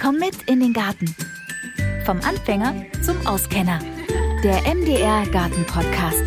Komm mit in den Garten. Vom Anfänger zum Auskenner. Der MDR Garten Podcast.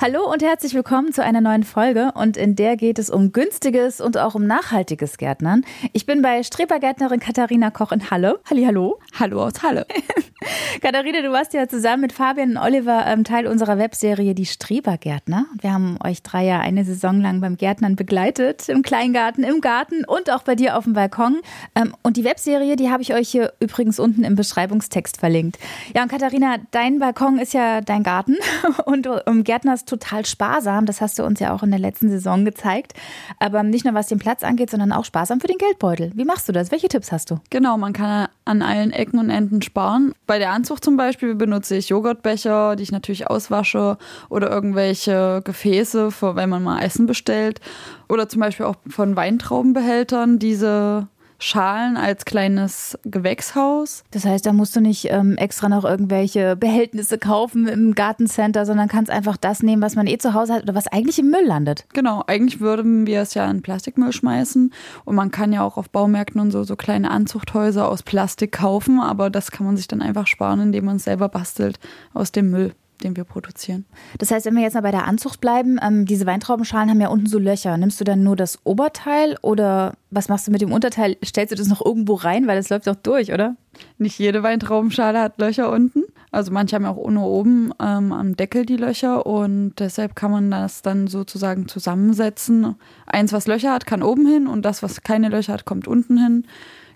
Hallo und herzlich willkommen zu einer neuen Folge und in der geht es um günstiges und auch um nachhaltiges Gärtnern. Ich bin bei Strebergärtnerin Katharina Koch in Halle. Hallo. Hallo aus Halle. Katharina, du warst ja zusammen mit Fabian und Oliver ähm, Teil unserer Webserie Die Strebergärtner. Wir haben euch drei ja eine Saison lang beim Gärtnern begleitet, im Kleingarten, im Garten und auch bei dir auf dem Balkon. Ähm, und die Webserie, die habe ich euch hier übrigens unten im Beschreibungstext verlinkt. Ja, und Katharina, dein Balkon ist ja dein Garten und um, gärtnerst total sparsam. Das hast du uns ja auch in der letzten Saison gezeigt. Aber nicht nur was den Platz angeht, sondern auch sparsam für den Geldbeutel. Wie machst du das? Welche Tipps hast du? Genau, man kann an allen Ecken und Enden sparen. Bei der Anzucht zum Beispiel benutze ich Joghurtbecher, die ich natürlich auswasche oder irgendwelche Gefäße, für, wenn man mal Essen bestellt. Oder zum Beispiel auch von Weintraubenbehältern diese Schalen als kleines Gewächshaus. Das heißt, da musst du nicht ähm, extra noch irgendwelche Behältnisse kaufen im Gartencenter, sondern kannst einfach das nehmen, was man eh zu Hause hat oder was eigentlich im Müll landet. Genau, eigentlich würden wir es ja in Plastikmüll schmeißen und man kann ja auch auf Baumärkten und so so kleine Anzuchthäuser aus Plastik kaufen, aber das kann man sich dann einfach sparen, indem man es selber bastelt aus dem Müll den wir produzieren. Das heißt, wenn wir jetzt mal bei der Anzucht bleiben, ähm, diese Weintraubenschalen haben ja unten so Löcher. Nimmst du dann nur das Oberteil oder was machst du mit dem Unterteil? Stellst du das noch irgendwo rein, weil das läuft doch durch, oder? Nicht jede Weintraubenschale hat Löcher unten. Also manche haben ja auch nur oben ähm, am Deckel die Löcher und deshalb kann man das dann sozusagen zusammensetzen. Eins, was Löcher hat, kann oben hin und das, was keine Löcher hat, kommt unten hin.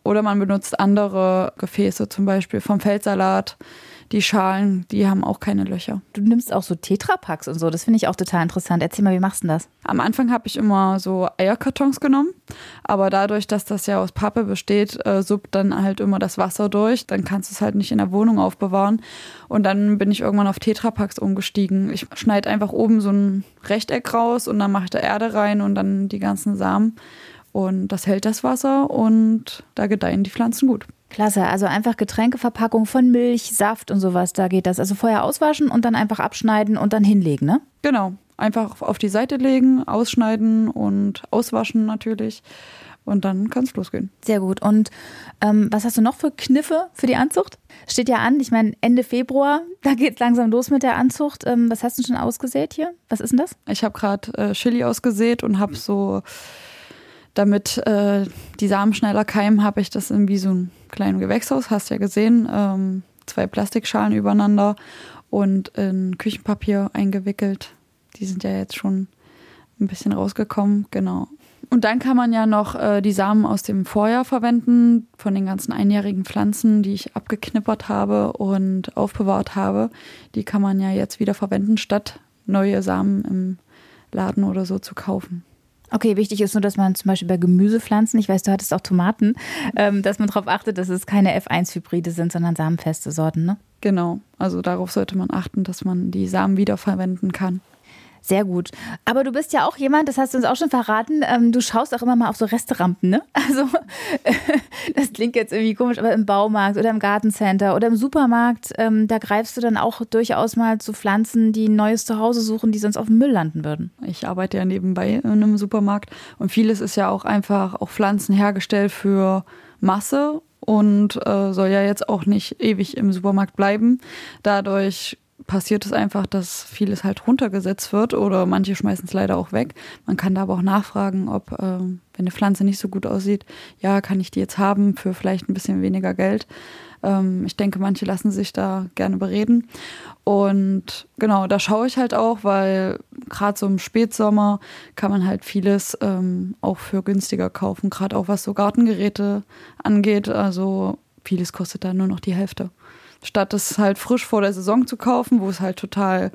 Oder man benutzt andere Gefäße, zum Beispiel vom Feldsalat die Schalen, die haben auch keine Löcher. Du nimmst auch so Tetrapacks und so, das finde ich auch total interessant. Erzähl mal, wie machst du das? Am Anfang habe ich immer so Eierkartons genommen, aber dadurch, dass das ja aus Pappe besteht, äh, suppt dann halt immer das Wasser durch. Dann kannst du es halt nicht in der Wohnung aufbewahren. Und dann bin ich irgendwann auf Tetrapacks umgestiegen. Ich schneide einfach oben so ein Rechteck raus und dann mache ich da Erde rein und dann die ganzen Samen. Und das hält das Wasser und da gedeihen die Pflanzen gut. Klasse, also einfach Getränkeverpackung von Milch, Saft und sowas, da geht das. Also vorher auswaschen und dann einfach abschneiden und dann hinlegen, ne? Genau, einfach auf die Seite legen, ausschneiden und auswaschen natürlich. Und dann kann es losgehen. Sehr gut. Und ähm, was hast du noch für Kniffe für die Anzucht? Steht ja an, ich meine Ende Februar, da geht es langsam los mit der Anzucht. Ähm, was hast du schon ausgesät hier? Was ist denn das? Ich habe gerade äh, Chili ausgesät und habe so damit äh, die Samen schneller keimen, habe ich das in wie so ein kleines Gewächshaus, hast ja gesehen, ähm, zwei Plastikschalen übereinander und in Küchenpapier eingewickelt. Die sind ja jetzt schon ein bisschen rausgekommen, genau. Und dann kann man ja noch äh, die Samen aus dem Vorjahr verwenden, von den ganzen einjährigen Pflanzen, die ich abgeknippert habe und aufbewahrt habe. Die kann man ja jetzt wieder verwenden, statt neue Samen im Laden oder so zu kaufen. Okay, wichtig ist nur, dass man zum Beispiel bei Gemüsepflanzen, ich weiß, du hattest auch Tomaten, ähm, dass man darauf achtet, dass es keine F1-Hybride sind, sondern samenfeste Sorten, ne? Genau, also darauf sollte man achten, dass man die Samen wiederverwenden kann. Sehr gut. Aber du bist ja auch jemand, das hast du uns auch schon verraten, ähm, du schaust auch immer mal auf so Resterampen, ne? Also, das klingt jetzt irgendwie komisch, aber im Baumarkt oder im Gartencenter oder im Supermarkt, ähm, da greifst du dann auch durchaus mal zu Pflanzen, die ein neues Zuhause suchen, die sonst auf dem Müll landen würden. Ich arbeite ja nebenbei in einem Supermarkt und vieles ist ja auch einfach auch Pflanzen hergestellt für Masse und äh, soll ja jetzt auch nicht ewig im Supermarkt bleiben. Dadurch passiert es einfach, dass vieles halt runtergesetzt wird oder manche schmeißen es leider auch weg. Man kann da aber auch nachfragen, ob, äh, wenn eine Pflanze nicht so gut aussieht, ja, kann ich die jetzt haben für vielleicht ein bisschen weniger Geld. Ähm, ich denke, manche lassen sich da gerne bereden. Und genau, da schaue ich halt auch, weil gerade so im Spätsommer kann man halt vieles ähm, auch für günstiger kaufen, gerade auch was so Gartengeräte angeht. Also vieles kostet da nur noch die Hälfte statt es halt frisch vor der Saison zu kaufen, wo es halt total,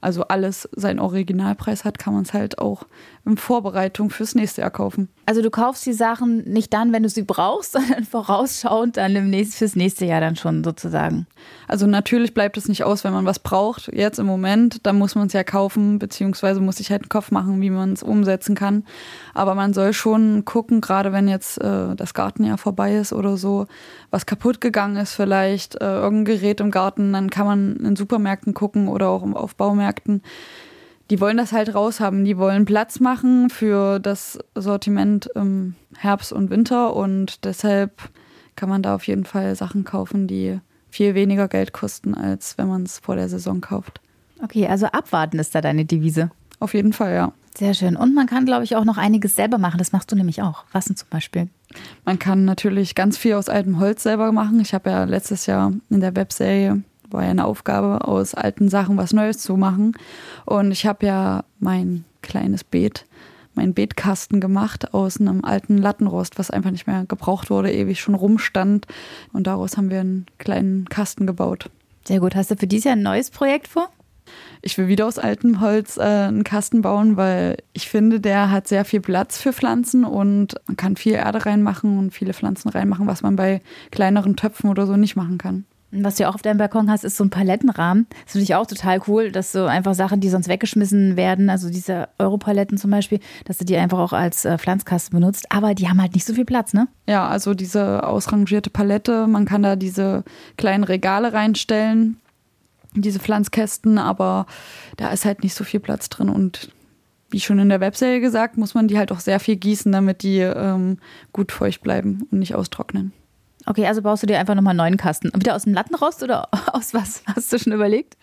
also alles seinen Originalpreis hat, kann man es halt auch in Vorbereitung fürs nächste Jahr kaufen. Also du kaufst die Sachen nicht dann, wenn du sie brauchst, sondern vorausschauend dann im nächsten, fürs nächste Jahr dann schon sozusagen. Also natürlich bleibt es nicht aus, wenn man was braucht. Jetzt im Moment, dann muss man es ja kaufen, beziehungsweise muss sich halt einen Kopf machen, wie man es umsetzen kann. Aber man soll schon gucken, gerade wenn jetzt äh, das Gartenjahr vorbei ist oder so, was kaputt gegangen ist vielleicht, äh, irgendein Gerät im Garten, dann kann man in Supermärkten gucken oder auch auf Baumärkten die wollen das halt raushaben. Die wollen Platz machen für das Sortiment im Herbst und Winter und deshalb kann man da auf jeden Fall Sachen kaufen, die viel weniger Geld kosten, als wenn man es vor der Saison kauft. Okay, also abwarten ist da deine Devise. Auf jeden Fall, ja. Sehr schön. Und man kann, glaube ich, auch noch einiges selber machen. Das machst du nämlich auch. Was denn zum Beispiel? Man kann natürlich ganz viel aus altem Holz selber machen. Ich habe ja letztes Jahr in der Webserie war ja eine Aufgabe, aus alten Sachen was Neues zu machen. Und ich habe ja mein kleines Beet, meinen Beetkasten gemacht aus einem alten Lattenrost, was einfach nicht mehr gebraucht wurde, ewig schon rumstand. Und daraus haben wir einen kleinen Kasten gebaut. Sehr gut. Hast du für dieses Jahr ein neues Projekt vor? Ich will wieder aus altem Holz äh, einen Kasten bauen, weil ich finde, der hat sehr viel Platz für Pflanzen und man kann viel Erde reinmachen und viele Pflanzen reinmachen, was man bei kleineren Töpfen oder so nicht machen kann. Was du auch auf deinem Balkon hast, ist so ein Palettenrahmen. Das finde ich auch total cool, dass du einfach Sachen, die sonst weggeschmissen werden, also diese Europaletten zum Beispiel, dass du die einfach auch als äh, Pflanzkasten benutzt. Aber die haben halt nicht so viel Platz, ne? Ja, also diese ausrangierte Palette, man kann da diese kleinen Regale reinstellen diese Pflanzkästen, aber da ist halt nicht so viel Platz drin und wie schon in der Webserie gesagt, muss man die halt auch sehr viel gießen, damit die ähm, gut feucht bleiben und nicht austrocknen. Okay, also baust du dir einfach nochmal einen neuen Kasten. Wieder aus dem Lattenrost oder aus was? Hast du schon überlegt?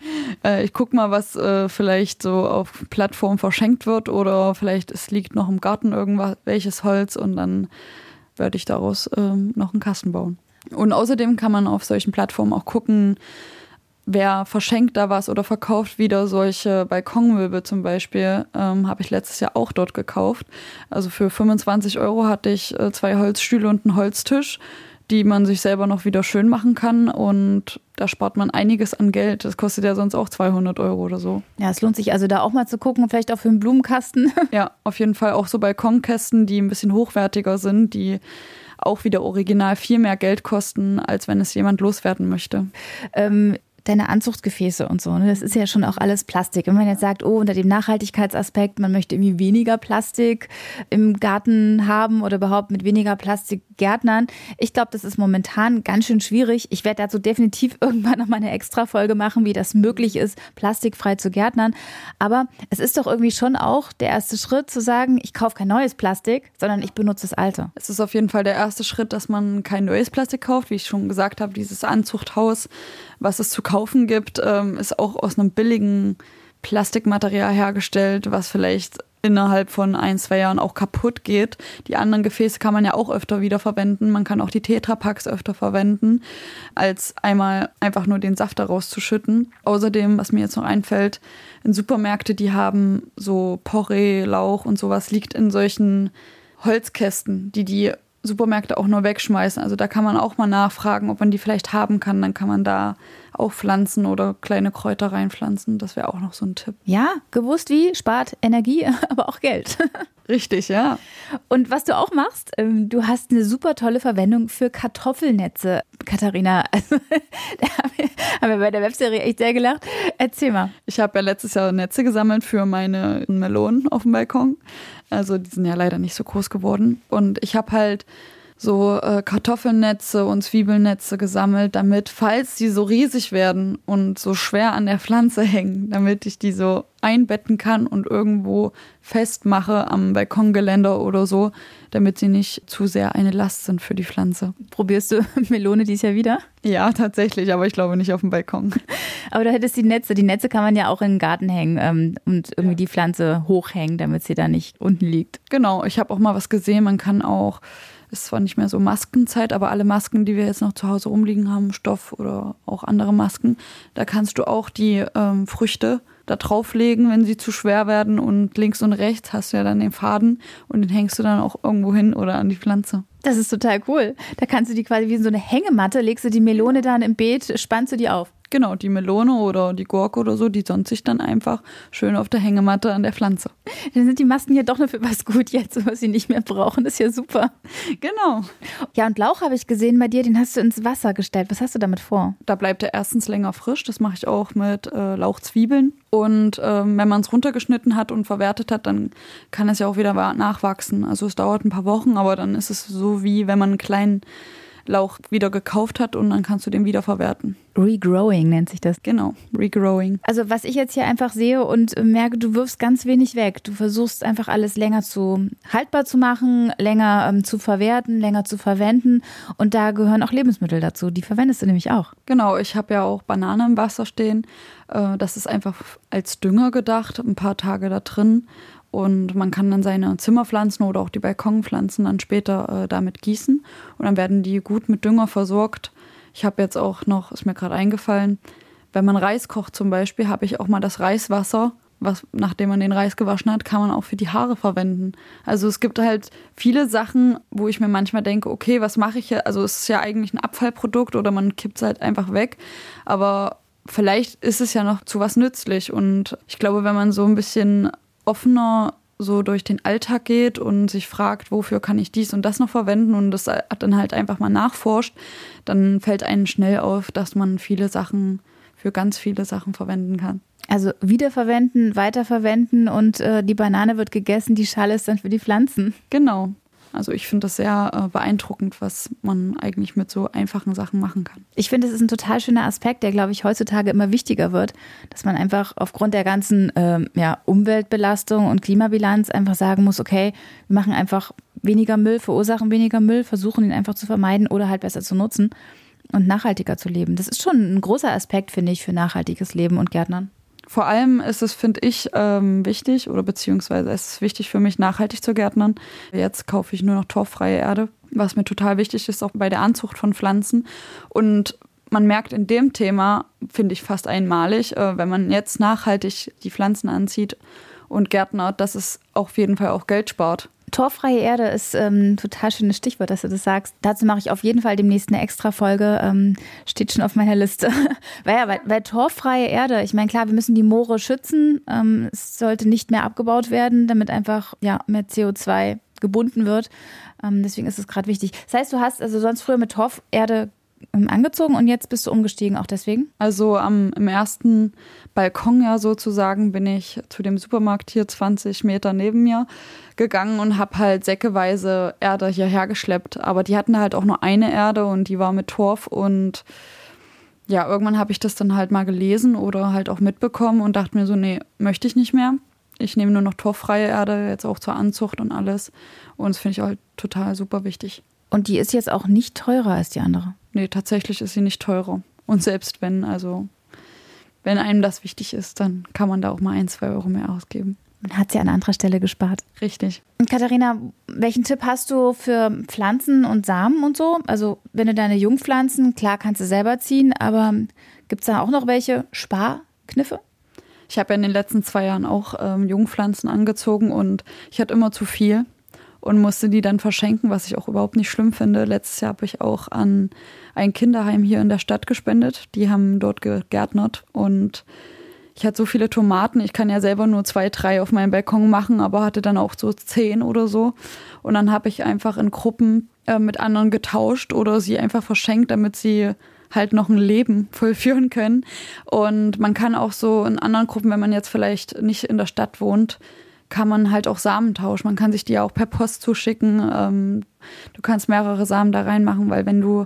Äh, ich guck mal, was äh, vielleicht so auf Plattform verschenkt wird oder vielleicht es liegt noch im Garten irgendwas, welches Holz und dann werde ich daraus ähm, noch einen Kasten bauen. Und außerdem kann man auf solchen Plattformen auch gucken, wer verschenkt da was oder verkauft wieder solche Balkonmöbel zum Beispiel, ähm, habe ich letztes Jahr auch dort gekauft. Also für 25 Euro hatte ich äh, zwei Holzstühle und einen Holztisch, die man sich selber noch wieder schön machen kann und da spart man einiges an Geld. Das kostet ja sonst auch 200 Euro oder so. Ja, es lohnt sich also da auch mal zu gucken, vielleicht auch für einen Blumenkasten. ja, auf jeden Fall auch so Balkonkästen, die ein bisschen hochwertiger sind, die auch wieder original viel mehr Geld kosten, als wenn es jemand loswerden möchte. Ähm, deine Anzuchtgefäße und so. Ne? Das ist ja schon auch alles Plastik. Wenn man jetzt sagt, oh, unter dem Nachhaltigkeitsaspekt, man möchte irgendwie weniger Plastik im Garten haben oder überhaupt mit weniger Plastik gärtnern. Ich glaube, das ist momentan ganz schön schwierig. Ich werde dazu definitiv irgendwann noch mal eine extra Folge machen, wie das möglich ist, plastikfrei zu gärtnern. Aber es ist doch irgendwie schon auch der erste Schritt zu sagen, ich kaufe kein neues Plastik, sondern ich benutze das alte. Es ist auf jeden Fall der erste Schritt, dass man kein neues Plastik kauft. Wie ich schon gesagt habe, dieses Anzuchthaus, was es zu kaufen gibt, ähm, ist auch aus einem billigen Plastikmaterial hergestellt, was vielleicht innerhalb von ein, zwei Jahren auch kaputt geht. Die anderen Gefäße kann man ja auch öfter wieder verwenden. Man kann auch die Tetrapacks öfter verwenden, als einmal einfach nur den Saft daraus zu schütten. Außerdem, was mir jetzt noch einfällt, in Supermärkte, die haben so Porree, Lauch und sowas liegt in solchen Holzkästen, die die Supermärkte auch nur wegschmeißen. Also da kann man auch mal nachfragen, ob man die vielleicht haben kann. Dann kann man da auch pflanzen oder kleine Kräuter reinpflanzen. Das wäre auch noch so ein Tipp. Ja, gewusst wie, spart Energie, aber auch Geld. Richtig, ja. Und was du auch machst, ähm, du hast eine super tolle Verwendung für Kartoffelnetze, Katharina. Also, da haben wir bei der Webserie echt sehr gelacht. Erzähl mal. Ich habe ja letztes Jahr Netze gesammelt für meine Melonen auf dem Balkon. Also die sind ja leider nicht so groß geworden. Und ich habe halt so äh, Kartoffelnetze und Zwiebelnetze gesammelt, damit, falls die so riesig werden und so schwer an der Pflanze hängen, damit ich die so einbetten kann und irgendwo festmache am Balkongeländer oder so, damit sie nicht zu sehr eine Last sind für die Pflanze. Probierst du Melone dies Jahr wieder? Ja, tatsächlich, aber ich glaube nicht auf dem Balkon. Aber da hättest du die Netze. Die Netze kann man ja auch in den Garten hängen ähm, und irgendwie ja. die Pflanze hochhängen, damit sie da nicht unten liegt. Genau, ich habe auch mal was gesehen, man kann auch ist zwar nicht mehr so Maskenzeit, aber alle Masken, die wir jetzt noch zu Hause rumliegen haben, Stoff oder auch andere Masken, da kannst du auch die ähm, Früchte da drauflegen, wenn sie zu schwer werden und links und rechts hast du ja dann den Faden und den hängst du dann auch irgendwo hin oder an die Pflanze. Das ist total cool. Da kannst du die quasi wie so eine Hängematte, legst du die Melone dann im Beet, spannst du die auf. Genau, die Melone oder die Gurke oder so, die sonst sich dann einfach schön auf der Hängematte an der Pflanze. Dann sind die Masken ja doch nur für was gut jetzt, was sie nicht mehr brauchen. Das ist ja super. Genau. Ja, und Lauch habe ich gesehen bei dir, den hast du ins Wasser gestellt. Was hast du damit vor? Da bleibt er erstens länger frisch. Das mache ich auch mit äh, Lauchzwiebeln. Und ähm, wenn man es runtergeschnitten hat und verwertet hat, dann kann es ja auch wieder nachwachsen. Also es dauert ein paar Wochen, aber dann ist es so wie wenn man einen kleinen Lauch wieder gekauft hat und dann kannst du den wiederverwerten. Regrowing nennt sich das. Genau, Regrowing. Also was ich jetzt hier einfach sehe und merke, du wirfst ganz wenig weg. Du versuchst einfach alles länger zu haltbar zu machen, länger ähm, zu verwerten, länger zu verwenden. Und da gehören auch Lebensmittel dazu. Die verwendest du nämlich auch. Genau, ich habe ja auch Banane im Wasser stehen. Äh, das ist einfach als Dünger gedacht, ein paar Tage da drin. Und man kann dann seine Zimmerpflanzen oder auch die Balkonpflanzen dann später äh, damit gießen. Und dann werden die gut mit Dünger versorgt. Ich habe jetzt auch noch, ist mir gerade eingefallen, wenn man Reis kocht zum Beispiel, habe ich auch mal das Reiswasser, was nachdem man den Reis gewaschen hat, kann man auch für die Haare verwenden. Also es gibt halt viele Sachen, wo ich mir manchmal denke, okay, was mache ich hier? Also es ist ja eigentlich ein Abfallprodukt oder man kippt es halt einfach weg. Aber vielleicht ist es ja noch zu was nützlich. Und ich glaube, wenn man so ein bisschen offener so durch den Alltag geht und sich fragt, wofür kann ich dies und das noch verwenden und das dann halt einfach mal nachforscht, dann fällt einem schnell auf, dass man viele Sachen für ganz viele Sachen verwenden kann. Also wiederverwenden, weiterverwenden und äh, die Banane wird gegessen, die Schale ist dann für die Pflanzen. Genau. Also ich finde das sehr äh, beeindruckend, was man eigentlich mit so einfachen Sachen machen kann. Ich finde, es ist ein total schöner Aspekt, der, glaube ich, heutzutage immer wichtiger wird, dass man einfach aufgrund der ganzen ähm, ja, Umweltbelastung und Klimabilanz einfach sagen muss, okay, wir machen einfach weniger Müll, verursachen weniger Müll, versuchen ihn einfach zu vermeiden oder halt besser zu nutzen und nachhaltiger zu leben. Das ist schon ein großer Aspekt, finde ich, für nachhaltiges Leben und Gärtnern. Vor allem ist es, finde ich, ähm, wichtig oder beziehungsweise es ist wichtig für mich, nachhaltig zu gärtnern. Jetzt kaufe ich nur noch torffreie Erde, was mir total wichtig ist, auch bei der Anzucht von Pflanzen. Und man merkt in dem Thema, finde ich fast einmalig, äh, wenn man jetzt nachhaltig die Pflanzen anzieht und gärtnert, dass es auf jeden Fall auch Geld spart. Torfreie Erde ist ähm, ein total schönes Stichwort, dass du das sagst. Dazu mache ich auf jeden Fall demnächst eine extra Folge. Ähm, steht schon auf meiner Liste. weil ja, weil, weil torffreie Erde, ich meine, klar, wir müssen die Moore schützen. Ähm, es sollte nicht mehr abgebaut werden, damit einfach ja, mehr CO2 gebunden wird. Ähm, deswegen ist es gerade wichtig. Das heißt, du hast also sonst früher mit Torferde angezogen und jetzt bist du umgestiegen, auch deswegen? Also am, im ersten Balkon ja sozusagen bin ich zu dem Supermarkt hier 20 Meter neben mir gegangen und habe halt säckeweise Erde hierher geschleppt. Aber die hatten halt auch nur eine Erde und die war mit Torf und ja, irgendwann habe ich das dann halt mal gelesen oder halt auch mitbekommen und dachte mir so, nee, möchte ich nicht mehr. Ich nehme nur noch torffreie Erde, jetzt auch zur Anzucht und alles. Und das finde ich halt total super wichtig. Und die ist jetzt auch nicht teurer als die andere? Nee, tatsächlich ist sie nicht teurer. Und selbst wenn, also, wenn einem das wichtig ist, dann kann man da auch mal ein, zwei Euro mehr ausgeben. Man hat sie an anderer Stelle gespart. Richtig. Und Katharina, welchen Tipp hast du für Pflanzen und Samen und so? Also, wenn du deine Jungpflanzen, klar kannst du selber ziehen, aber gibt es da auch noch welche Sparkniffe? Ich habe ja in den letzten zwei Jahren auch ähm, Jungpflanzen angezogen und ich hatte immer zu viel und musste die dann verschenken, was ich auch überhaupt nicht schlimm finde. Letztes Jahr habe ich auch an ein Kinderheim hier in der Stadt gespendet. Die haben dort gegärtnert und ich hatte so viele Tomaten. Ich kann ja selber nur zwei, drei auf meinem Balkon machen, aber hatte dann auch so zehn oder so. Und dann habe ich einfach in Gruppen äh, mit anderen getauscht oder sie einfach verschenkt, damit sie halt noch ein Leben vollführen können. Und man kann auch so in anderen Gruppen, wenn man jetzt vielleicht nicht in der Stadt wohnt, kann man halt auch Samen tauschen. Man kann sich die auch per Post zuschicken. Ähm, du kannst mehrere Samen da reinmachen, weil wenn du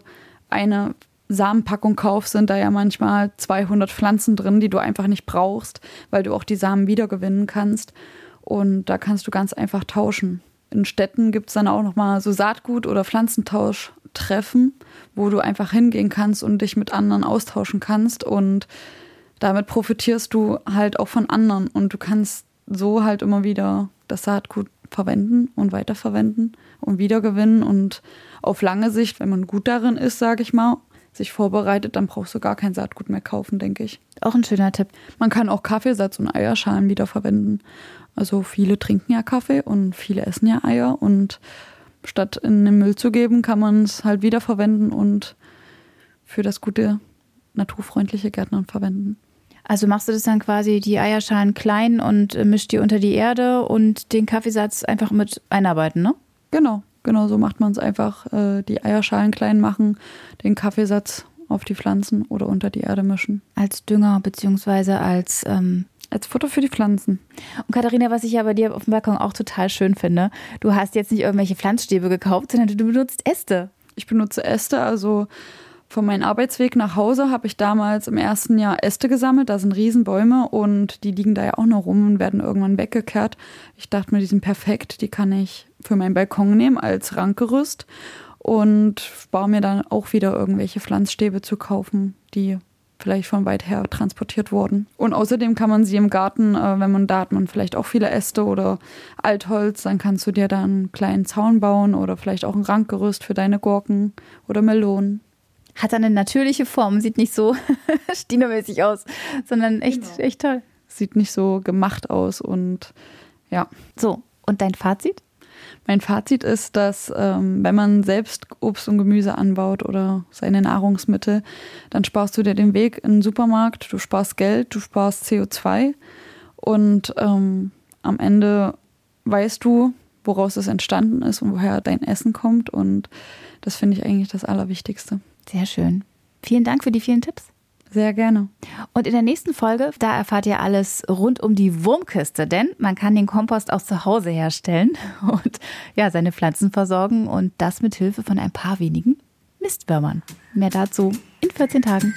eine Samenpackung kaufst, sind da ja manchmal 200 Pflanzen drin, die du einfach nicht brauchst, weil du auch die Samen wiedergewinnen kannst. Und da kannst du ganz einfach tauschen. In Städten gibt es dann auch nochmal so Saatgut- oder Pflanzentausch-Treffen, wo du einfach hingehen kannst und dich mit anderen austauschen kannst. Und damit profitierst du halt auch von anderen. Und du kannst so halt immer wieder das Saatgut verwenden und weiterverwenden und wiedergewinnen und auf lange Sicht, wenn man gut darin ist, sage ich mal, sich vorbereitet, dann brauchst du gar kein Saatgut mehr kaufen, denke ich. Auch ein schöner Tipp. Man kann auch Kaffeesatz und Eierschalen wiederverwenden. Also viele trinken ja Kaffee und viele essen ja Eier und statt in den Müll zu geben, kann man es halt wiederverwenden und für das gute naturfreundliche Gärtnern verwenden. Also machst du das dann quasi die Eierschalen klein und äh, mischt die unter die Erde und den Kaffeesatz einfach mit einarbeiten, ne? Genau, genau so macht man es einfach. Äh, die Eierschalen klein machen, den Kaffeesatz auf die Pflanzen oder unter die Erde mischen. Als Dünger beziehungsweise als ähm als Futter für die Pflanzen. Und Katharina, was ich ja bei dir auf dem Balkon auch total schön finde, du hast jetzt nicht irgendwelche Pflanzstäbe gekauft, sondern du benutzt Äste. ich benutze Äste, also von meinem Arbeitsweg nach Hause habe ich damals im ersten Jahr Äste gesammelt. Da sind Riesenbäume und die liegen da ja auch noch rum und werden irgendwann weggekehrt. Ich dachte mir, die sind perfekt. Die kann ich für meinen Balkon nehmen als Rankgerüst und spare mir dann auch wieder irgendwelche Pflanzstäbe zu kaufen, die vielleicht von weit her transportiert wurden. Und außerdem kann man sie im Garten, äh, wenn man da hat man vielleicht auch viele Äste oder Altholz, dann kannst du dir da einen kleinen Zaun bauen oder vielleicht auch ein Rankgerüst für deine Gurken oder Melonen. Hat eine natürliche Form, sieht nicht so stinomäßig aus, sondern echt, genau. echt toll. Sieht nicht so gemacht aus und ja. So, und dein Fazit? Mein Fazit ist, dass ähm, wenn man selbst Obst und Gemüse anbaut oder seine Nahrungsmittel, dann sparst du dir den Weg in den Supermarkt, du sparst Geld, du sparst CO2 und ähm, am Ende weißt du, woraus es entstanden ist und woher dein Essen kommt und das finde ich eigentlich das Allerwichtigste. Sehr schön. Vielen Dank für die vielen Tipps. Sehr gerne. Und in der nächsten Folge, da erfahrt ihr alles rund um die Wurmkiste, denn man kann den Kompost auch zu Hause herstellen und ja, seine Pflanzen versorgen und das mit Hilfe von ein paar wenigen Mistwürmern. Mehr dazu in 14 Tagen.